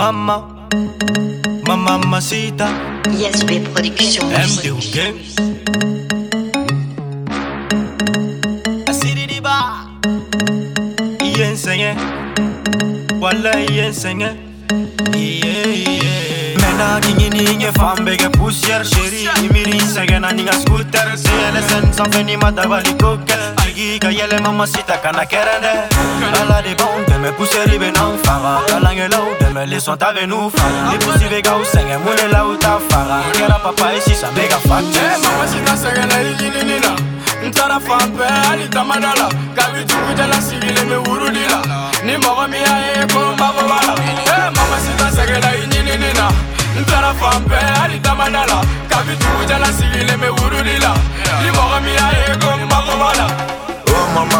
Mama, ma mamacita, ISB Production. MD Gang. Asiri ba, iyen senge, wala iyen senge. Yeah, yeah. Mena kingi ni nge fambe ke poussière chérie Imiri senge na ninga scooter CLSN sanfɛ ni ma dabali ko kɛ Jigi ka yɛlɛ mamacita kana kɛrɛndɛ Ala de b'anw dɛmɛ poussière bɛ n'anw faga Kalankɛlaw dɛmɛ leçon ta bɛ n'u faga Ni pusi bɛ k'aw sɛgɛn mun de la u t'a faga Kɛra papa ye sisan bɛ ka fa Eh, mama sita sɛgɛnna i ɲinini la n taara fan bɛɛ hali tamada la kabi dugujɛla sigilen bɛ wurudi la ni mɔgɔ min y'a ye ko n mago b'a la Eh, mama sita sɛgɛnna i ɲinini la n taara fan bɛɛ hali tamada la kabi dugujɛla sigilen bɛ wurudi la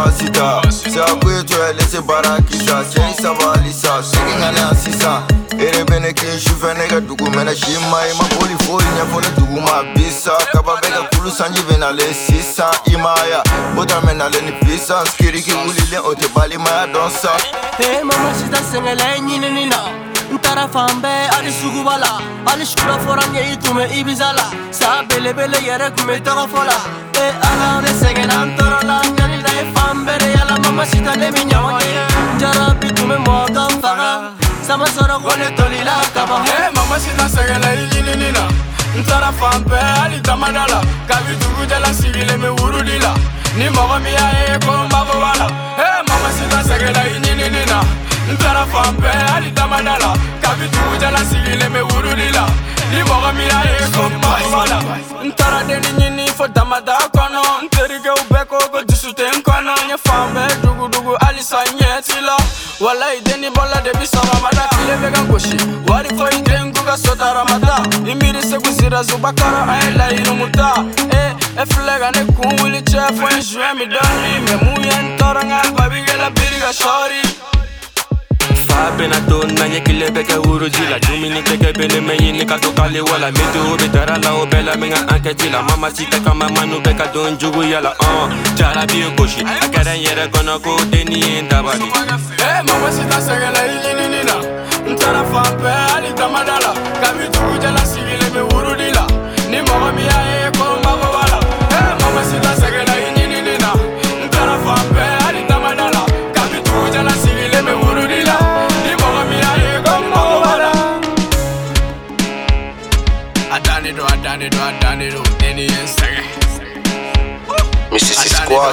Oh mamacita, c'est à quoi tu es laissé barakisa Tiens ça va lisa, sigi ngane a sisan Ere bene kin sufɛ ne ka dugu mɛnɛ si ma i ma boli foyi ɲɛfɔ ne dugu ma bisa Kaba bɛ ka kulu sanji bɛnale sisan i ma ya Bota mɛnale ni puissance kiriki wulilen o tɛ balimaya dɔn sa Hey mama sita sɛgɛla i ɲinini na n taara fan bɛɛ hali suguba la hali sura fɔra n ye i tun bɛ ibiza la sa belebele yɛrɛ kun bɛ tɔgɔ fɔ la e ala ne sɛgɛnna n tɔɔrɔ yala mama sita ne bi jarabi tun bɛ mɔgɔ kan faga. Sama sɔrɔ ko tolila kaban Eh, mama sita sɛgɛnna i ɲinini la. N taara fan bɛɛ hali la kabi dugujɛla sigilen bɛ wurudi la. Ni mɔgɔ min y'a ye ko n mago b'a la Eh, mama sita sɛgɛnna i ɲinini la. N taara fan bɛɛ hali tamada la kabi dugujɛla sigilen bɛ wurudi la. Ni mɔgɔ min y'a ye ko n mago b'a la n taara deni ɲini fo damada kɔnɔ n terikɛw bɛɛ ko ko dusu tɛ n kɔnɔ n ye fan bɛɛ dugudugu halisa n ɲɛ ti walayi deni bɔla debi sɔgɔmada tile bɛ ka gosi wari foyi tɛ n k'u ka so taramata i miiri segu sira zubakɔrɔ an ye layirumu ta e e filɛ ka ne kun wuli cɛ fo n zuɛ mi dɔɔni mɛ mun ye n tɔɔrɔ n babi kɛla biri ka sɔɔri fa bena to na ɲɛ kile bɛ kɛ wuruji la dumuni tɛ kɛ bene mɛ ɲini ka to k'ale wala. Meteo be tara la o bɛɛ la min ka ankɛti la mama si tɛ kama manu bɛ ka don juguya la ɔn jarabi ye gosi a kɛra n yɛrɛ kɔnɔ ko deni ye n dabali Eh, mama sita sɛgɛnna i ɲinini la n taara fan bɛɛ hali tamada la kabi do Squad